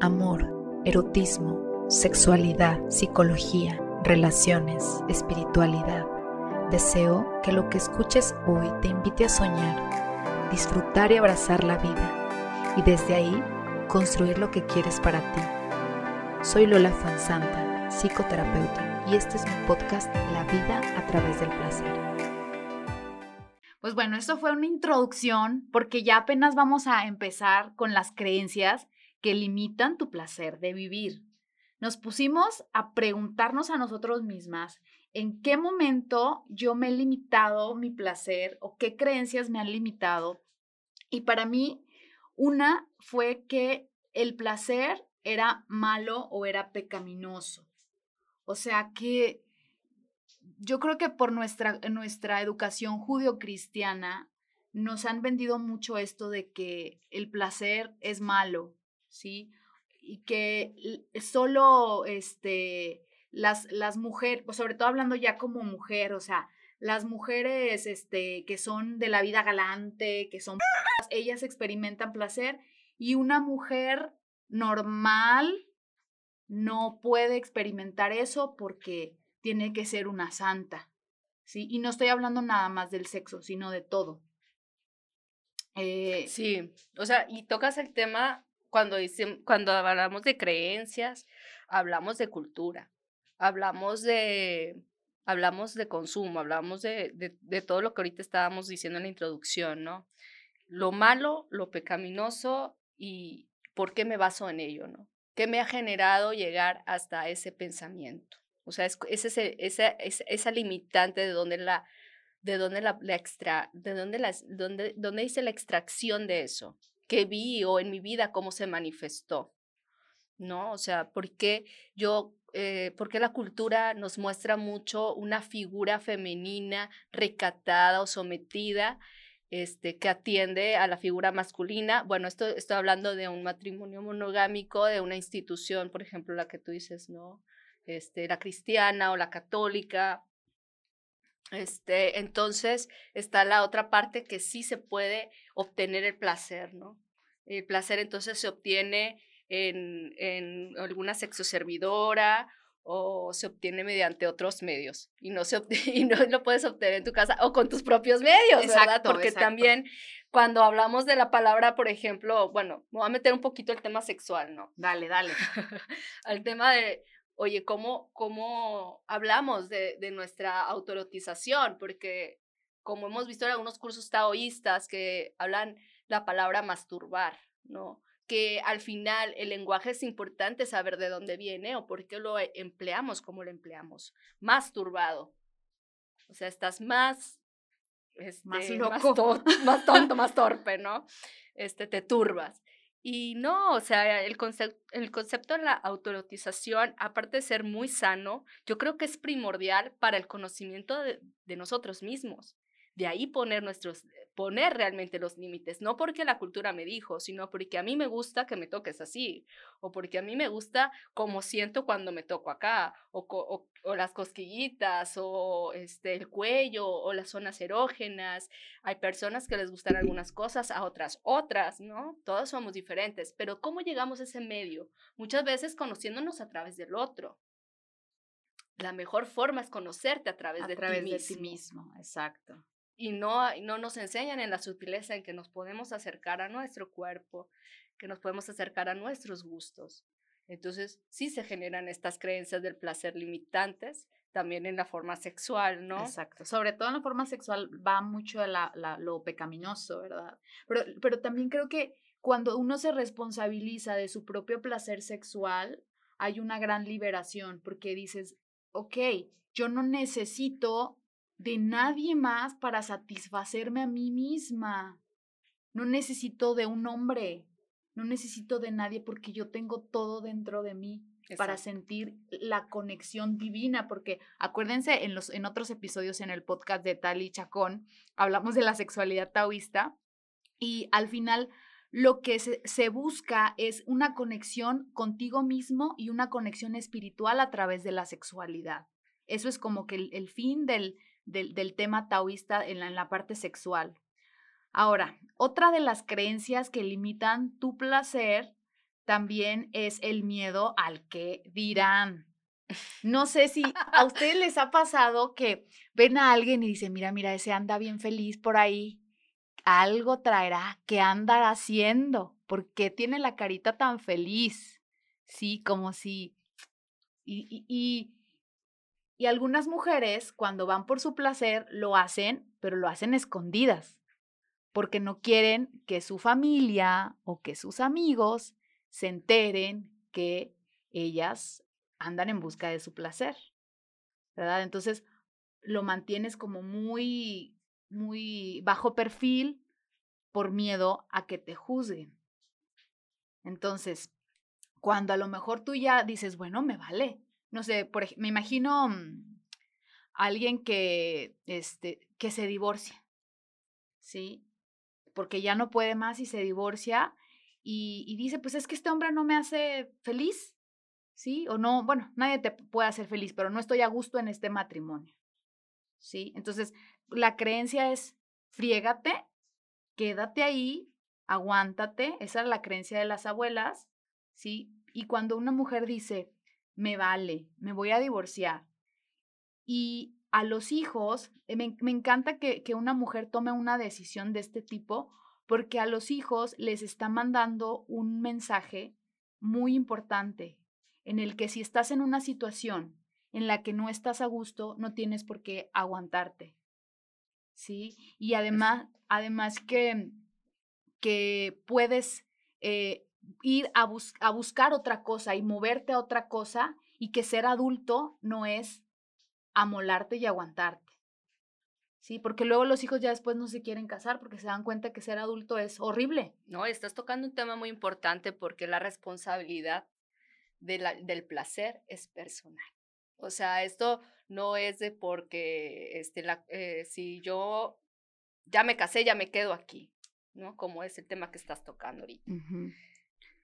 amor, erotismo, sexualidad, psicología, relaciones, espiritualidad. Deseo que lo que escuches hoy te invite a soñar, disfrutar y abrazar la vida y desde ahí construir lo que quieres para ti. Soy Lola Fanzanta, psicoterapeuta, y este es mi podcast La vida a través del placer. Pues bueno, esto fue una introducción porque ya apenas vamos a empezar con las creencias que limitan tu placer de vivir. Nos pusimos a preguntarnos a nosotros mismas en qué momento yo me he limitado mi placer o qué creencias me han limitado. Y para mí, una fue que el placer era malo o era pecaminoso. O sea que yo creo que por nuestra, nuestra educación judio-cristiana nos han vendido mucho esto de que el placer es malo, ¿sí? Y que solo este, las, las mujeres, pues, sobre todo hablando ya como mujer, o sea, las mujeres este, que son de la vida galante, que son, ellas experimentan placer y una mujer normal no puede experimentar eso porque tiene que ser una santa, ¿sí? Y no estoy hablando nada más del sexo, sino de todo. Eh, sí, o sea, y tocas el tema cuando, cuando hablamos de creencias, hablamos de cultura, hablamos de, hablamos de consumo, hablamos de, de, de, todo lo que ahorita estábamos diciendo en la introducción, ¿no? Lo malo, lo pecaminoso y por qué me baso en ello, ¿no? ¿Qué me ha generado llegar hasta ese pensamiento? O sea, es, ese, esa, esa, limitante de dónde la, de dónde la, extra, de dónde, las, dónde, dónde hice la extracción de eso, qué vi o en mi vida cómo se manifestó, ¿no? O sea, ¿por qué yo, eh, por qué la cultura nos muestra mucho una figura femenina recatada o sometida este, que atiende a la figura masculina. Bueno, esto estoy hablando de un matrimonio monogámico, de una institución, por ejemplo, la que tú dices, ¿no? Este, la cristiana o la católica. Este, entonces está la otra parte que sí se puede obtener el placer, ¿no? El placer entonces se obtiene en, en alguna sexoservidora o se obtiene mediante otros medios y no, se y no lo puedes obtener en tu casa o con tus propios medios, ¿verdad? Porque también cuando hablamos de la palabra, por ejemplo, bueno, me voy a meter un poquito el tema sexual, ¿no? Dale, dale. Al tema de, oye, ¿cómo, cómo hablamos de, de nuestra autorotización? Porque como hemos visto en algunos cursos taoístas que hablan la palabra masturbar, ¿no? que al final el lenguaje es importante saber de dónde viene o por qué lo e, empleamos como lo empleamos. Más turbado. O sea, estás más... más este, loco. Más, tonto, más torpe, ¿no? Este, te turbas. Y no, o sea, el, el concepto de la autorotización, aparte de ser muy sano, yo creo que es primordial para el conocimiento de, de nosotros mismos. De ahí poner nuestros, poner realmente los límites, no porque la cultura me dijo, sino porque a mí me gusta que me toques así, o porque a mí me gusta cómo siento cuando me toco acá, o, o, las cosquillitas, o este, el cuello, o las zonas erógenas. Hay personas que les gustan algunas cosas, a otras otras, ¿no? Todos somos diferentes, pero ¿cómo llegamos a ese medio? Muchas veces conociéndonos a través del otro. La mejor forma es conocerte a través, de, través ti de ti mismo. Exacto y no, no nos enseñan en la sutileza en que nos podemos acercar a nuestro cuerpo, que nos podemos acercar a nuestros gustos. Entonces, sí se generan estas creencias del placer limitantes también en la forma sexual, ¿no? Exacto. Sobre todo en la forma sexual va mucho la, lo pecaminoso, ¿verdad? Pero, pero también creo que cuando uno se responsabiliza de su propio placer sexual, hay una gran liberación porque dices, ok, yo no necesito de nadie más para satisfacerme a mí misma. No necesito de un hombre, no necesito de nadie porque yo tengo todo dentro de mí para sentir la conexión divina, porque acuérdense en los en otros episodios en el podcast de Tali Chacón hablamos de la sexualidad taoísta y al final lo que se, se, busca es una conexión contigo mismo y una conexión espiritual a través de la sexualidad. Eso es como que el fin del, del, tema taoísta en la, en la parte sexual. Ahora, otra de las creencias que limitan tu placer también es el miedo al que dirán. No sé si a ustedes les ha pasado que ven a alguien y dicen, mira, mira, ese anda bien feliz por ahí, algo traerá, ¿qué andará haciendo? ¿Por qué tiene la carita tan feliz? Sí, como si... Y, algunas mujeres cuando van por su placer lo hacen, pero lo hacen escondidas, porque no quieren que su familia o que sus amigos se enteren que ellas andan en busca de su placer, ¿verdad? Entonces lo mantienes como muy, muy bajo perfil por miedo a que te juzguen. Entonces, cuando a lo mejor tú ya dices, bueno, me vale, no sé, por, me imagino mm, alguien que, este, que se divorcia, ¿sí? Porque ya no puede más y se divorcia y, y dice, pues es que este hombre no me hace feliz, ¿sí? O no, bueno, nadie te puede hacer feliz, pero no estoy a gusto en este matrimonio, ¿sí? Entonces, la creencia es, friégate, quédate ahí, aguántate, esa es la creencia de las abuelas, ¿sí? Y cuando una mujer dice, me vale, me voy a divorciar, y a los hijos, eh, me, me encanta que, que una mujer tome una decisión de este tipo, porque a los hijos les está mandando un mensaje muy importante, en el que si estás en una situación en la que no estás a gusto, no tienes por qué aguantarte. ¿Sí? Y además, además que, que puedes eh, ir a, a buscar otra cosa y moverte a otra cosa y que ser adulto no es amolarte y aguantarte. Sí, porque luego los hijos ya después no se quieren casar porque se dan cuenta que ser adulto es horrible. No, estás tocando un tema muy importante porque la responsabilidad del placer es personal. O sea, esto no es de porque este, la, eh, si yo ya me casé, ya me quedo aquí, ¿no? Como es el tema que estás tocando ahorita.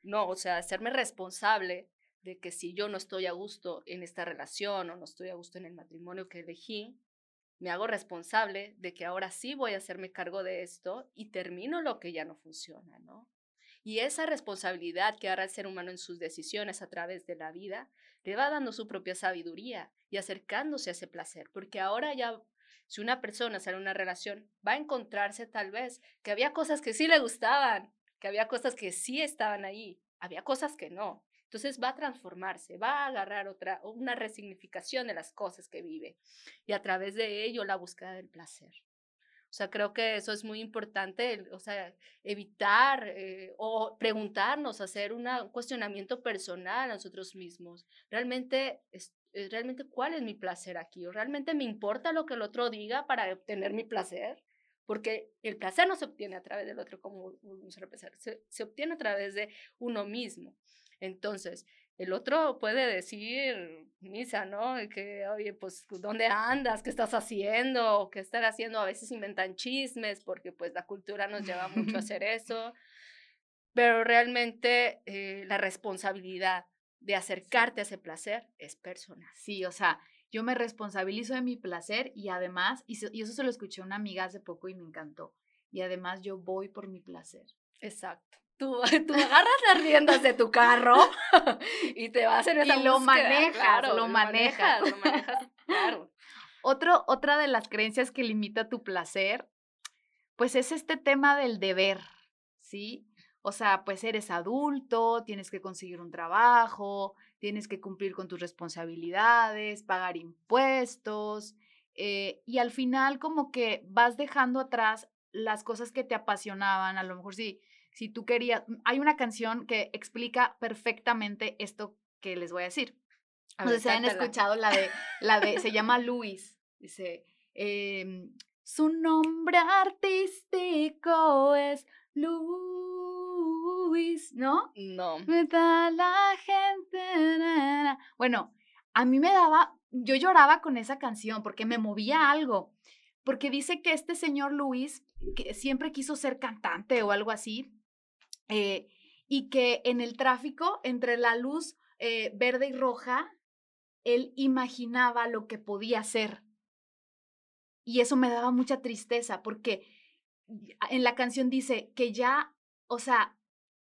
No, o sea, hacerme responsable de que si yo no estoy a gusto en esta relación o no estoy a gusto en el matrimonio que elegí, me hago responsable de que ahora sí voy a hacerme cargo de esto y termino lo que ya no funciona, ¿no? Y esa responsabilidad que agarra el ser humano en sus decisiones a través de la vida, le va dando su propia sabiduría y acercándose a ese placer, porque ahora ya, si una persona sale en una relación, va a encontrarse tal vez que había cosas que sí le gustaban, había cosas que sí estaban ahí, había cosas que no. Entonces va a transformarse, va a agarrar otra, una resignificación de las cosas que vive y a través de ello la búsqueda del placer. O sea, creo que eso es muy importante, o sea, evitar eh, o preguntarnos, hacer un cuestionamiento personal a nosotros mismos. Realmente, es, eh, realmente, ¿cuál es mi placer aquí? ¿O realmente me importa lo que el otro diga para obtener mi placer? Porque el placer no se obtiene a través del otro como un se, se obtiene a través de uno mismo. Entonces, el otro puede decir, misa, ¿no? Que, oye, pues, ¿dónde andas? ¿Qué estás haciendo? ¿Qué estás haciendo? A veces inventan chismes porque, pues, la cultura nos lleva mucho a hacer eso. Pero realmente eh, la responsabilidad de acercarte a ese placer es personal. Sí, o sea, yo me responsabilizo de mi placer y además, y, y eso se lo escuché a una amiga hace poco y me encantó, y además yo voy por mi placer. Exacto. Tú, tú, agarras las riendas de tu carro y te vas en esa Y lo manejas, lo, manejas. lo manejas, claro. Otro, otra de las creencias que limita tu placer, pues es este tema del deber, ¿sí? O sea, pues eres adulto, tienes que conseguir un trabajo, tienes que cumplir con tus responsabilidades, pagar impuestos, eh, y al final como que vas dejando atrás las cosas que te apasionaban, a lo mejor sí si tú querías, mm, hay una canción que explica perfectamente esto que les voy a decir. no sé si han escuchado la de, la de, se llama Luis, dice, em, su nombre artístico es Luis, ¿no? No. Me da la gente. Bueno, a mí me daba, yo lloraba con esa canción porque me movía algo, porque dice que este señor Luis, que siempre quiso ser cantante o algo así, eh, y que en el tráfico, entre la luz eh, verde y roja, él imaginaba lo que podía ser. Y eso me daba mucha tristeza porque en la canción dice que ya, o sea,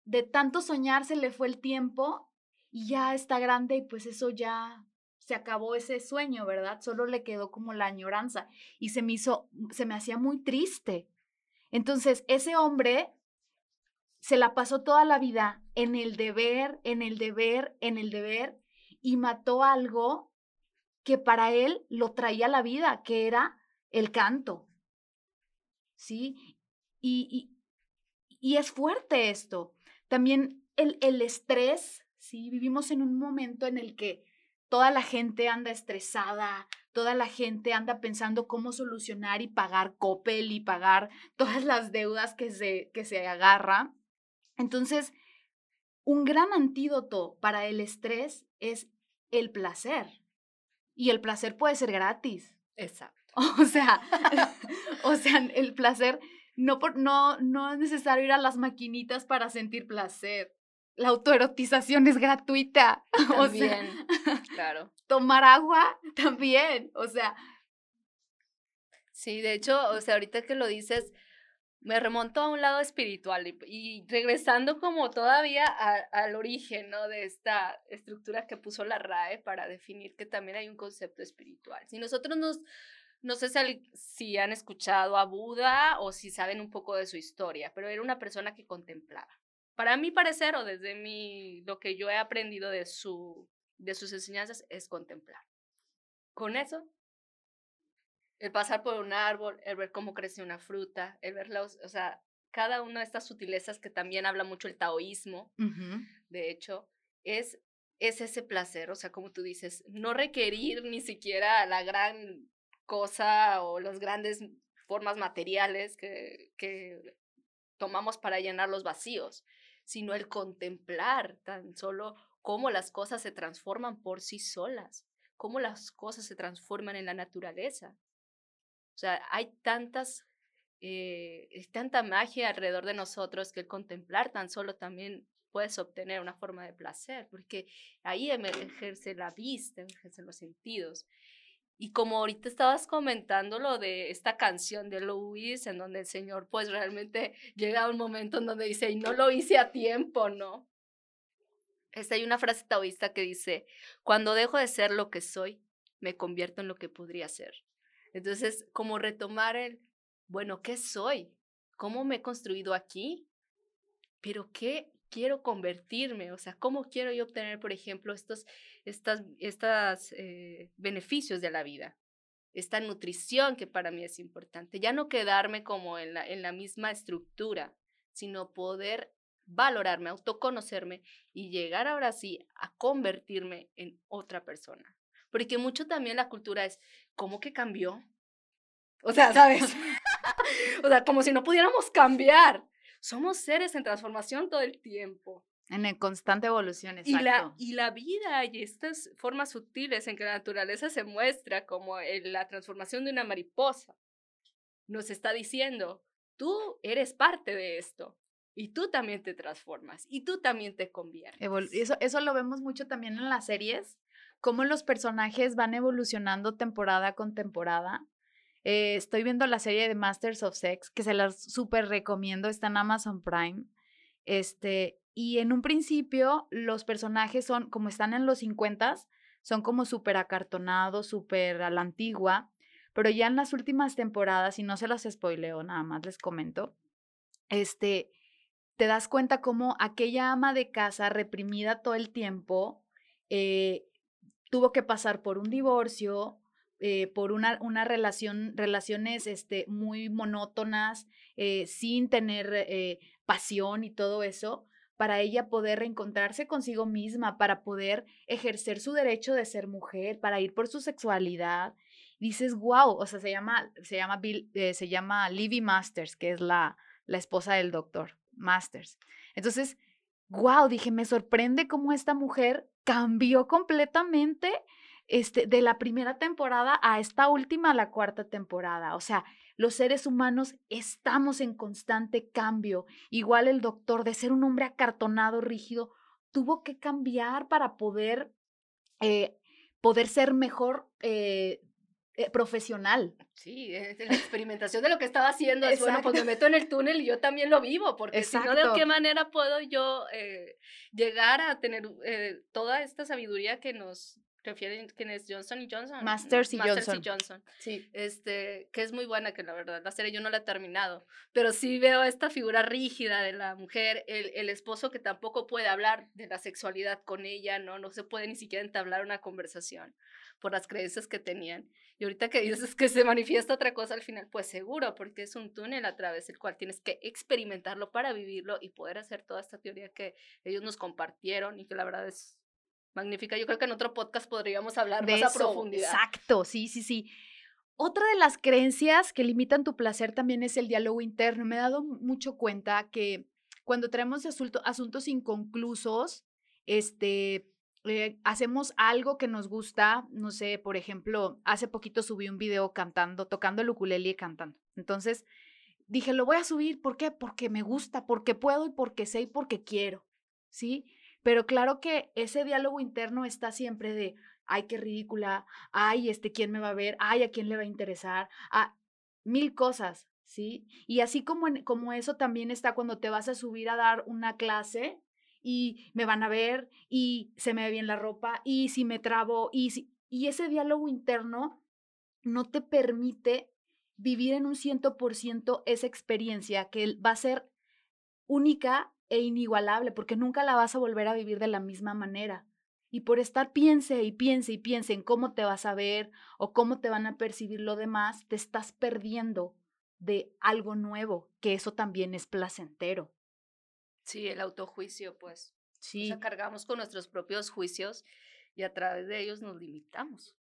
de tanto soñar se le fue el tiempo y ya está grande y pues eso ya se acabó ese sueño, ¿verdad? Solo le quedó como la añoranza y se me hizo, se me hacía muy triste. Entonces, ese hombre se la pasó toda la vida en el deber, en el deber, en el deber y mató algo que para él lo traía la vida, que era el canto. ¿Sí? Y, y, es fuerte esto. También el, el estrés, ¿sí? Vivimos en un momento en el que toda la gente anda estresada, toda la gente anda pensando cómo solucionar y pagar Coppel y pagar todas las deudas que se, que se agarra. Entonces, un gran antídoto para el estrés es el placer. Y el placer puede ser gratis. Exacto. O sea, o sea, el placer no, por, no, no es necesario ir a las maquinitas para sentir placer. La autoerotización es gratuita. También, claro. Tomar agua también, o sea. Sí, de hecho, o sea, ahorita que lo dices, me remonto a un lado espiritual y, regresando como todavía al origen ¿no? de esta estructura que puso la RAE para definir que también hay un concepto espiritual. Si nosotros nos, no sé si, han escuchado a Buda o si saben un poco de su historia, pero era una persona que contemplaba. Para mi parecer o desde mi, lo que yo he aprendido de, su, de sus enseñanzas es contemplar. Con eso el pasar por un árbol, el ver cómo crece una fruta, el ver los, o sea, cada una de estas sutilezas que también habla mucho el taoísmo, de hecho, es, es ese placer, o sea, como tú dices, no requerir ni siquiera la gran cosa o las grandes formas materiales que, que tomamos para llenar los vacíos, sino el contemplar tan solo cómo las cosas se transforman por sí solas, cómo las cosas se transforman en la naturaleza. O sea, hay tantas, eh, tanta magia alrededor de nosotros que el contemplar tan solo también puedes obtener una forma de placer, porque ahí ejerce la vista, ejercen los sentidos. Y como ahorita estabas comentando lo de esta canción de Louis, en donde el Señor pues realmente llega a un momento en donde dice, y no lo hice a tiempo, ¿no? Esta hay una frase taoísta que dice, cuando dejo de ser lo que soy, me convierto en lo que podría ser. Entonces, como retomar el, bueno, ¿qué soy? ¿Cómo me he construido aquí? Pero ¿qué quiero convertirme? O sea, ¿cómo quiero yo obtener, por ejemplo, estos estas, estas, eh, beneficios de la vida? Esta nutrición que para mí es importante. Ya no quedarme como en la, en la misma estructura, sino poder valorarme, autoconocerme y llegar ahora sí a convertirme en otra persona. Porque mucho también la cultura es, ¿cómo que cambió? O sea, ¿sabes? o sea, como si no pudiéramos cambiar. Somos seres en transformación todo el tiempo. En constante evolución, exacto. Y la, y la vida y estas formas sutiles en que la naturaleza se muestra como la transformación de una mariposa nos está diciendo, tú eres parte de esto y tú también te transformas y tú también te conviertes. eso, eso lo vemos mucho también en las series, cómo los personajes van evolucionando temporada con temporada. Eh, estoy viendo la serie de Masters of Sex, que se las súper recomiendo, está en Amazon Prime. Este, y en un principio los personajes son, como están en los 50, son como súper acartonados, súper a la antigua, pero ya en las últimas temporadas, y no se las spoileo, nada más les comento, este, te das cuenta cómo aquella ama de casa reprimida todo el tiempo, eh, tuvo que pasar por un divorcio, eh, por una, una, relación, relaciones este, muy monótonas, eh, sin tener eh, pasión y todo eso, para ella poder reencontrarse consigo misma, para poder ejercer su derecho de ser mujer, para ir por su sexualidad. Dices, wow, o sea, se llama, se llama, Bill, se llama Livy Masters, que es la, la esposa del doctor Masters. Entonces, wow, dije, me sorprende cómo esta mujer cambió completamente este, de la primera temporada a esta última, la cuarta temporada. O sea, los seres humanos estamos en constante cambio. Igual el doctor, de ser un hombre acartonado, rígido, tuvo que cambiar para poder, eh, poder ser mejor, eh, eh, profesional. Sí, la experimentación de lo que estaba haciendo es, bueno, pues me meto en el túnel y yo también lo vivo, porque si no, ¿de qué manera puedo yo eh, llegar a tener eh, toda esta sabiduría que nos refieren, quién es Johnson y Johnson. Masters y Masters Johnson. Y Johnson. Sí. Este, que es muy buena, que la verdad, la serie yo no la he terminado, pero sí veo esta figura rígida de la mujer, el, el esposo que tampoco puede hablar de la sexualidad con ella, ¿no? No se puede ni siquiera entablar una conversación por las creencias que tenían. Y ahorita que dices que se manifiesta otra cosa al final, pues seguro, porque es un túnel a través del cual tienes que experimentarlo para vivirlo y poder hacer toda esta teoría que ellos nos compartieron y que la verdad es magnífica. Yo creo que en otro podcast podríamos hablar de más a profundidad. Exacto, sí, sí, sí. Otra de las creencias que limitan tu placer también es el diálogo interno. Me he dado mucho cuenta que cuando traemos asuntos inconclusos, este, eh, hacemos algo que nos gusta, no sé, por ejemplo, hace poquito subí un video cantando, tocando el ukulele y cantando. Entonces, dije, lo voy a subir, ¿por qué? Porque me gusta, porque puedo y porque sé y porque quiero, ¿sí? Pero claro que ese diálogo interno está siempre de, ay, qué ridícula, ay, este, ¿quién me va a ver? Ay, ¿a quién le va a interesar? a mil cosas, ¿sí? Y así como, como eso también está cuando te vas a subir a dar una clase, y me van a ver y se me ve bien la ropa y si me trabo y si, y ese diálogo interno no te permite vivir en un ciento por ciento esa experiencia que va a ser única e inigualable porque nunca la vas a volver a vivir de la misma manera. Y por estar piense y piense y piense en cómo te vas a ver o cómo te van a percibir lo demás, te estás perdiendo de algo nuevo, que eso también es placentero. Sí, el autojuicio, pues. Sí. O sea, cargamos con nuestros propios juicios y a través de ellos nos limitamos.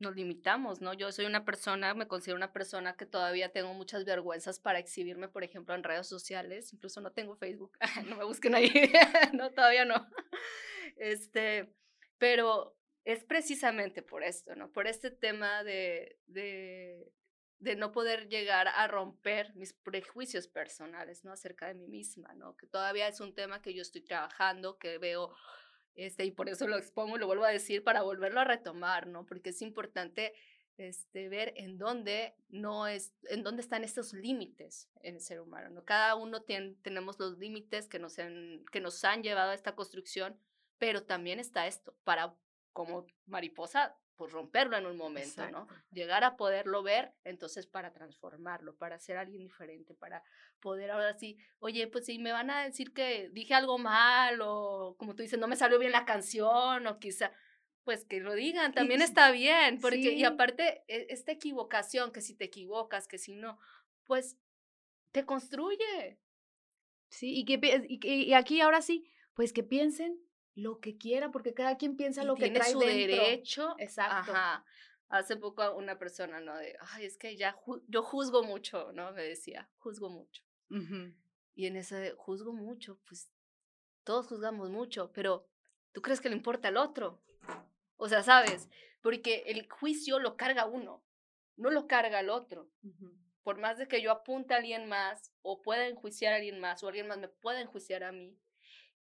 Nos limitamos, ¿no? Yo soy una persona, me considero una persona que todavía tengo muchas vergüenzas para exhibirme, por ejemplo, en redes sociales. Incluso no tengo Facebook. no me busquen ahí. no, todavía no. Este, pero es precisamente por esto, ¿no? Por este tema de, de, de no poder llegar a romper mis prejuicios personales, ¿no? Acerca de mí misma, ¿no? Que todavía es un tema que yo estoy trabajando, que veo, este, y por eso lo expongo y lo vuelvo a decir para volverlo a retomar, ¿no? Porque es importante este, ver en dónde no es, en dónde están estos límites en el ser humano, ¿no? Cada uno tiene, tenemos los límites que que nos han llevado a esta construcción, pero también está esto, para como mariposa pues romperlo en un momento, ¿no? Llegar a poderlo ver, entonces para transformarlo, para ser alguien diferente, para poder ahora sí, oye, pues si me van a decir que dije algo mal o como tú dices, no me salió bien la canción o quizá, pues que lo digan, también está bien, porque y aparte e, esta equivocación, que si te equivocas, que si no, pues te construye. Sí, y, que, y aquí ahora sí, pues que piensen lo que quiera, porque cada quien piensa lo que tiene su derecho. Exacto. Ajá. Hace poco una persona, ¿no? De, ay, es que ya yo juzgo mucho, ¿no? Me decía, juzgo mucho. Y en ese juzgo mucho, pues todos juzgamos mucho, pero ¿tú crees que le importa al otro? O sea, ¿sabes? Porque el juicio lo carga uno, no lo carga al otro. Por más de que yo apunte a alguien más, o pueda enjuiciar a alguien más, o alguien más me pueda enjuiciar a mí,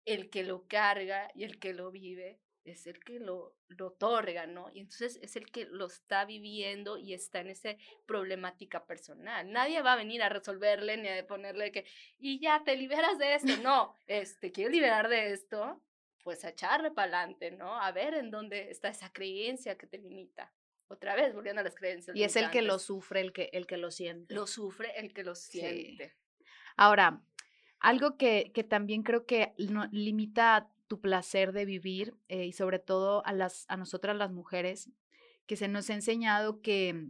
el que lo carga y el que lo vive es el que lo, lo otorga, ¿no? Y entonces es el que lo está viviendo y está en esa problemática personal. Nadie va a venir a resolverle ni a ponerle que, y ya te liberas de esto. No, este, quieres liberar de esto, pues a echarle para adelante, ¿no? A ver en dónde está esa creencia que te limita. Otra vez, volviendo a las creencias. Y es el que lo sufre, el que, el que lo siente. Lo sufre el que lo siente. Ahora, algo que, que también creo que limita tu placer de vivir eh, y sobre todo a, las, a nosotras las mujeres, que se nos ha enseñado que,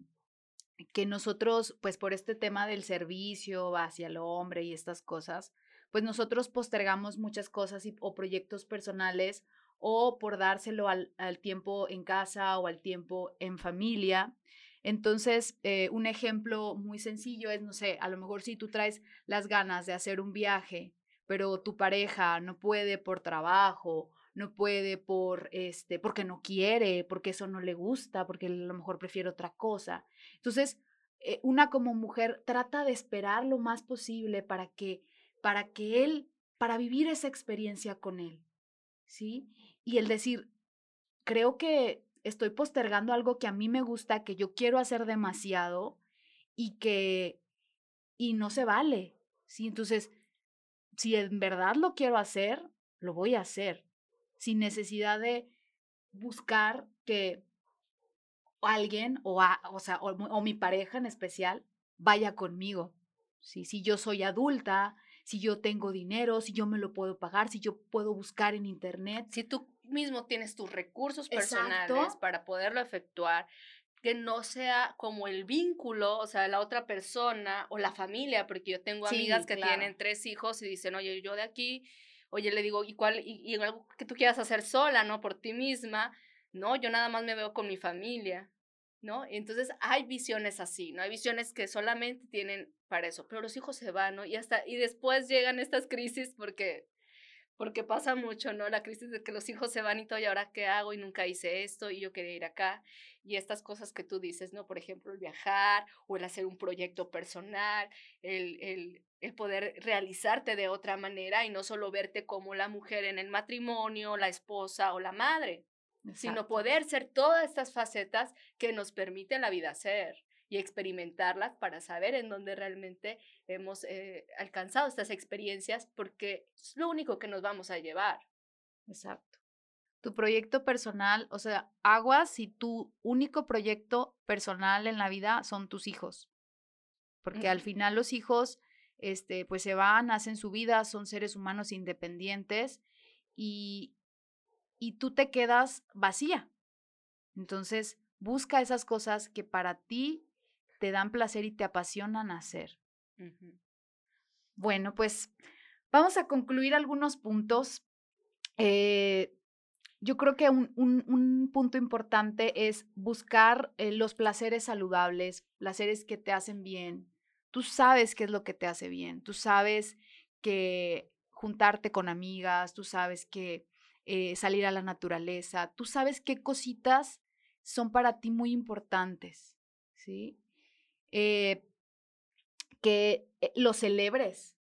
que nosotros, pues por este tema del servicio hacia el hombre y estas cosas, pues nosotros postergamos muchas cosas o proyectos personales o por dárselo al, tiempo en casa o al tiempo en familia. Entonces, eh, un ejemplo muy sencillo es, no sé, a lo mejor si tú traes las ganas de hacer un viaje, pero tu pareja no puede por trabajo, no puede por este, porque no quiere, porque eso no le gusta, porque a lo mejor prefiere otra cosa. Entonces, eh, una como mujer trata de esperar lo más posible para que, para que él, para vivir esa experiencia con él, ¿sí? Y el decir, creo que estoy postergando algo que a mí me gusta, que yo quiero hacer demasiado y que, y no se vale, ¿sí? Entonces, si en verdad lo quiero hacer, lo voy a hacer, sin necesidad de buscar que alguien o, o, sea, o, mi pareja en especial vaya conmigo. ¿sí? Si yo soy adulta, si yo tengo dinero, si yo me lo puedo pagar, si yo puedo buscar en internet. Si tú mismo tienes tus recursos personales para poderlo efectuar, que no sea como el vínculo, o sea, la otra persona o la familia, porque yo tengo amigas que tienen tres hijos y dicen, oye, yo de aquí, oye, le digo, ¿y cuál? Y, y algo que tú quieras hacer sola, ¿no? Por ti misma, no, yo nada más me veo con mi familia. ¿no? Entonces hay visiones así, ¿no? Hay visiones que solamente tienen para eso, pero los hijos se van, ¿no? Y hasta, y después llegan estas crisis porque, porque pasa mucho, ¿no? La crisis de que los hijos se van y todo, ¿y ahora qué hago? Y nunca hice esto, y yo quería ir acá. Y estas cosas que tú dices, ¿no? Por ejemplo, el viajar, o el hacer un proyecto personal, el, el, el poder realizarte de otra manera y no solo verte como la mujer en el matrimonio, la esposa o la madre, sino poder ser todas estas facetas que nos permiten la vida ser y experimentarlas para saber en dónde realmente hemos eh, alcanzado estas experiencias, porque es lo único que nos vamos a llevar. Exacto. Tu proyecto personal, o sea, aguas y tu único proyecto personal en la vida son tus hijos. Porque al final los hijos, este, pues se van, hacen su vida, son seres humanos independientes y, y tú te quedas vacía. Entonces, busca esas cosas que para ti te dan placer y te apasionan hacer. Bueno, pues vamos a concluir algunos puntos. Eh, yo creo que un, un, punto importante es buscar eh, los placeres saludables, placeres que te hacen bien. Tú sabes qué es lo que te hace bien, tú sabes que juntarte con amigas, tú sabes que eh, salir a la naturaleza. Tú sabes qué cositas son para ti muy importantes, ¿sí? Eh, que eh, lo celebres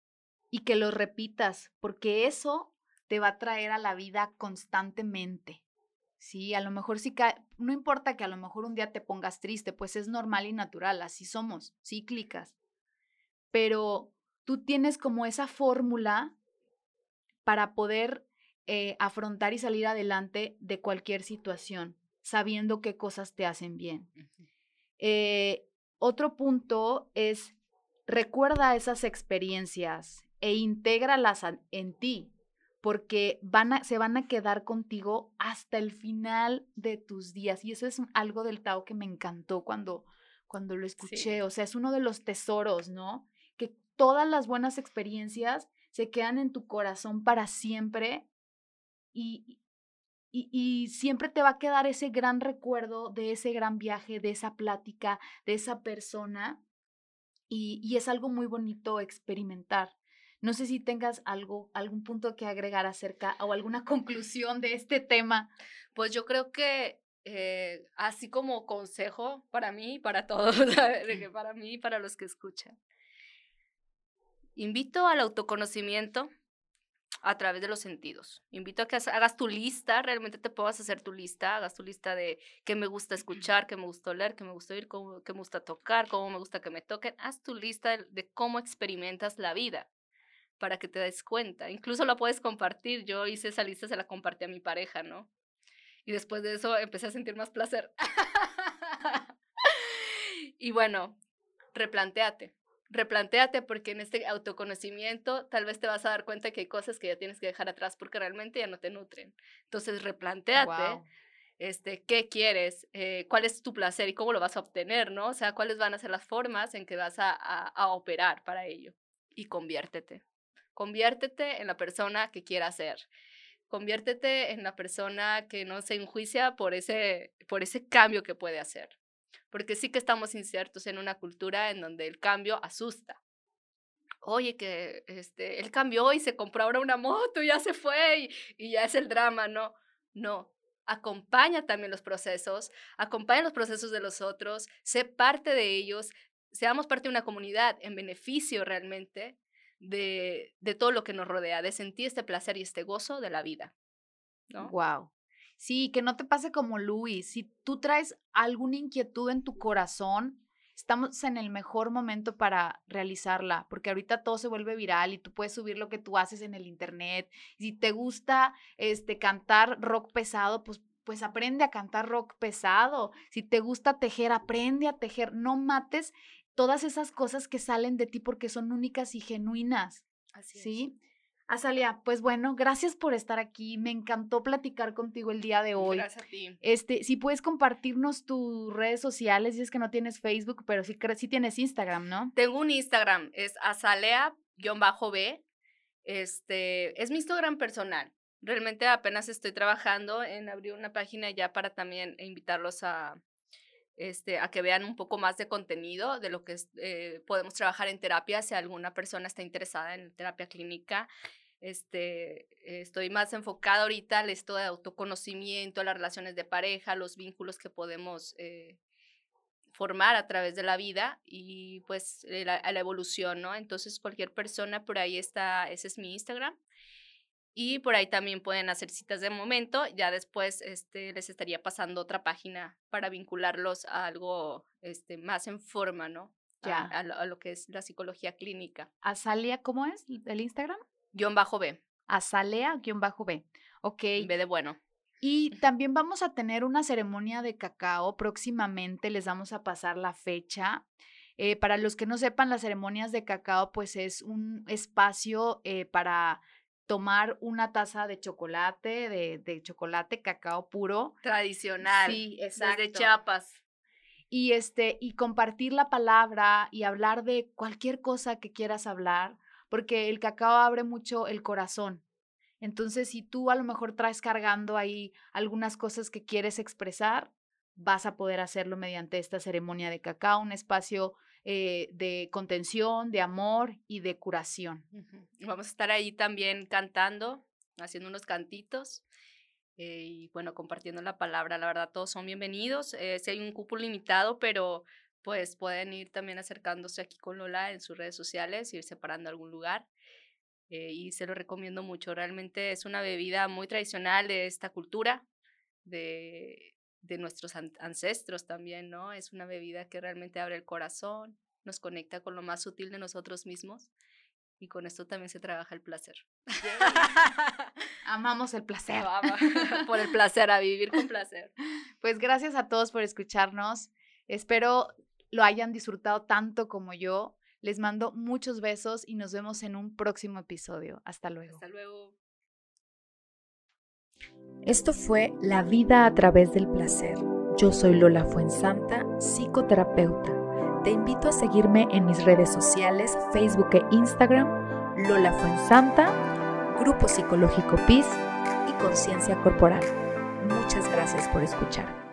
y que lo repitas, porque eso te va a traer a la vida constantemente. Sí, a lo mejor sí, no importa que a lo mejor un día te pongas triste, pues es normal y natural, así somos, cíclicas. Pero tú tienes como esa fórmula para poder eh, afrontar y salir adelante de cualquier situación, sabiendo qué cosas te hacen bien. Eh, otro punto es, recuerda esas experiencias e intégralas en ti, porque van a, se van a quedar contigo hasta el final de tus días. Y eso es algo del Tao que me encantó cuando, cuando lo escuché. O sea, es uno de los tesoros, ¿no? Que todas las buenas experiencias se quedan en tu corazón para siempre y, y, siempre te va a quedar ese gran recuerdo de ese gran viaje, de esa plática, de esa persona. Y, y, es algo muy bonito experimentar. No sé si tengas algo, algún punto que agregar acerca o alguna conclusión de este tema. Pues yo creo que eh, así como consejo para mí y para todos, para mí y para los que escuchan, invito al autoconocimiento a través de los sentidos. Invito a que hagas tu lista, realmente te puedas hacer tu lista, hagas tu lista de qué me gusta escuchar, qué me gusta leer, qué me gusta oír, qué me gusta tocar, cómo me gusta que me toquen. Haz tu lista de, cómo experimentas la vida para que te des cuenta. Incluso la puedes compartir. Yo hice esa lista, se la compartí a mi pareja, ¿no? Y después de eso empecé a sentir más placer. y bueno, replanteate replantéate porque en este autoconocimiento tal vez te vas a dar cuenta que hay cosas que ya tienes que dejar atrás porque realmente ya no te nutren. Entonces, replantéate. Este, qué quieres, eh, cuál es tu placer y cómo lo vas a obtener, ¿no? O sea, cuáles van a ser las formas en que vas a, a, operar para ello. Y conviértete. Conviértete en la persona que quieras ser. Conviértete en la persona que no se enjuicia por ese, por ese cambio que puede hacer porque sí que estamos inciertos en una cultura en donde el cambio asusta. Oye, que este, él cambió y se compró ahora una moto, y ya se fue y, y ya es el drama, no, no. Acompaña también los procesos, acompaña los procesos de los otros, sé parte de ellos, seamos parte de una comunidad en beneficio realmente de, de todo lo que nos rodea, de sentir este placer y este gozo de la vida. ¿no? Wow. Sí, que no te pase como Luis. Si tú traes alguna inquietud en tu corazón, estamos en el mejor momento para realizarla, porque ahorita todo se vuelve viral y tú puedes subir lo que tú haces en el internet. Si te gusta este cantar rock pesado, pues pues aprende a cantar rock pesado. Si te gusta tejer, aprende a tejer. No mates todas esas cosas que salen de ti porque son únicas y genuinas. Así ¿sí? Azalia, pues bueno, gracias por estar aquí. Me encantó platicar contigo el día de hoy. Gracias a ti. Este, si puedes compartirnos tus redes sociales, si es que no tienes Facebook, pero sí, sí tienes Instagram, ¿no? Tengo un Instagram, es azalea-b. Este, es mi Instagram personal. Realmente apenas estoy trabajando en abrir una página ya para también invitarlos a, este, a que vean un poco más de contenido de lo que eh, podemos trabajar en terapia si alguna persona está interesada en terapia clínica este, estoy más enfocada ahorita al esto de autoconocimiento, a las relaciones de pareja, los vínculos que podemos eh, formar a través de la vida y pues eh, a la evolución, ¿no? Entonces cualquier persona por ahí está, ese es mi Instagram. Y por ahí también pueden hacer citas de momento. Ya después este, les estaría pasando otra página para vincularlos a algo este, más en forma, ¿no? Ya. A, a, lo, que es la psicología clínica. Azalia, ¿cómo es el Instagram? Guión bajo B. Azalea, guion bajo B. Ok. B de bueno. Y también vamos a tener una ceremonia de cacao próximamente, les vamos a pasar la fecha. Eh, para los que no sepan, las ceremonias de cacao, pues es un espacio eh, para tomar una taza de chocolate, de, chocolate cacao puro. Tradicional. Sí, exacto. Desde Chiapas. Y, este, y compartir la palabra y hablar de cualquier cosa que quieras hablar porque el cacao abre mucho el corazón. Entonces, si tú a lo mejor traes cargando ahí algunas cosas que quieres expresar, vas a poder hacerlo mediante esta ceremonia de cacao, un espacio eh, de contención, de amor y de curación. Vamos a estar ahí también cantando, haciendo unos cantitos eh, y bueno, compartiendo la palabra. La verdad, todos son bienvenidos. Eh, si hay un cupo limitado, pero pues pueden ir también acercándose aquí con Lola en sus redes sociales, ir separando algún lugar. Y se lo recomiendo mucho. Realmente es una bebida muy tradicional de esta cultura, de nuestros ancestros también, ¿no? Es una bebida que realmente abre el corazón, nos conecta con lo más sutil de nosotros mismos y con esto también se trabaja el placer. Amamos el placer. por el placer, a vivir con placer. Pues gracias a todos por escucharnos. Espero lo hayan disfrutado tanto como yo. Les mando muchos besos y nos vemos en un próximo episodio. Hasta luego. Hasta luego. Esto fue La vida a través del placer. Yo soy Lola Fuensanta, psicoterapeuta. Te invito a seguirme en mis redes sociales, Facebook e Instagram, Lola Fuensanta, Grupo Psicológico PIS y Conciencia Corporal. Muchas gracias por escuchar.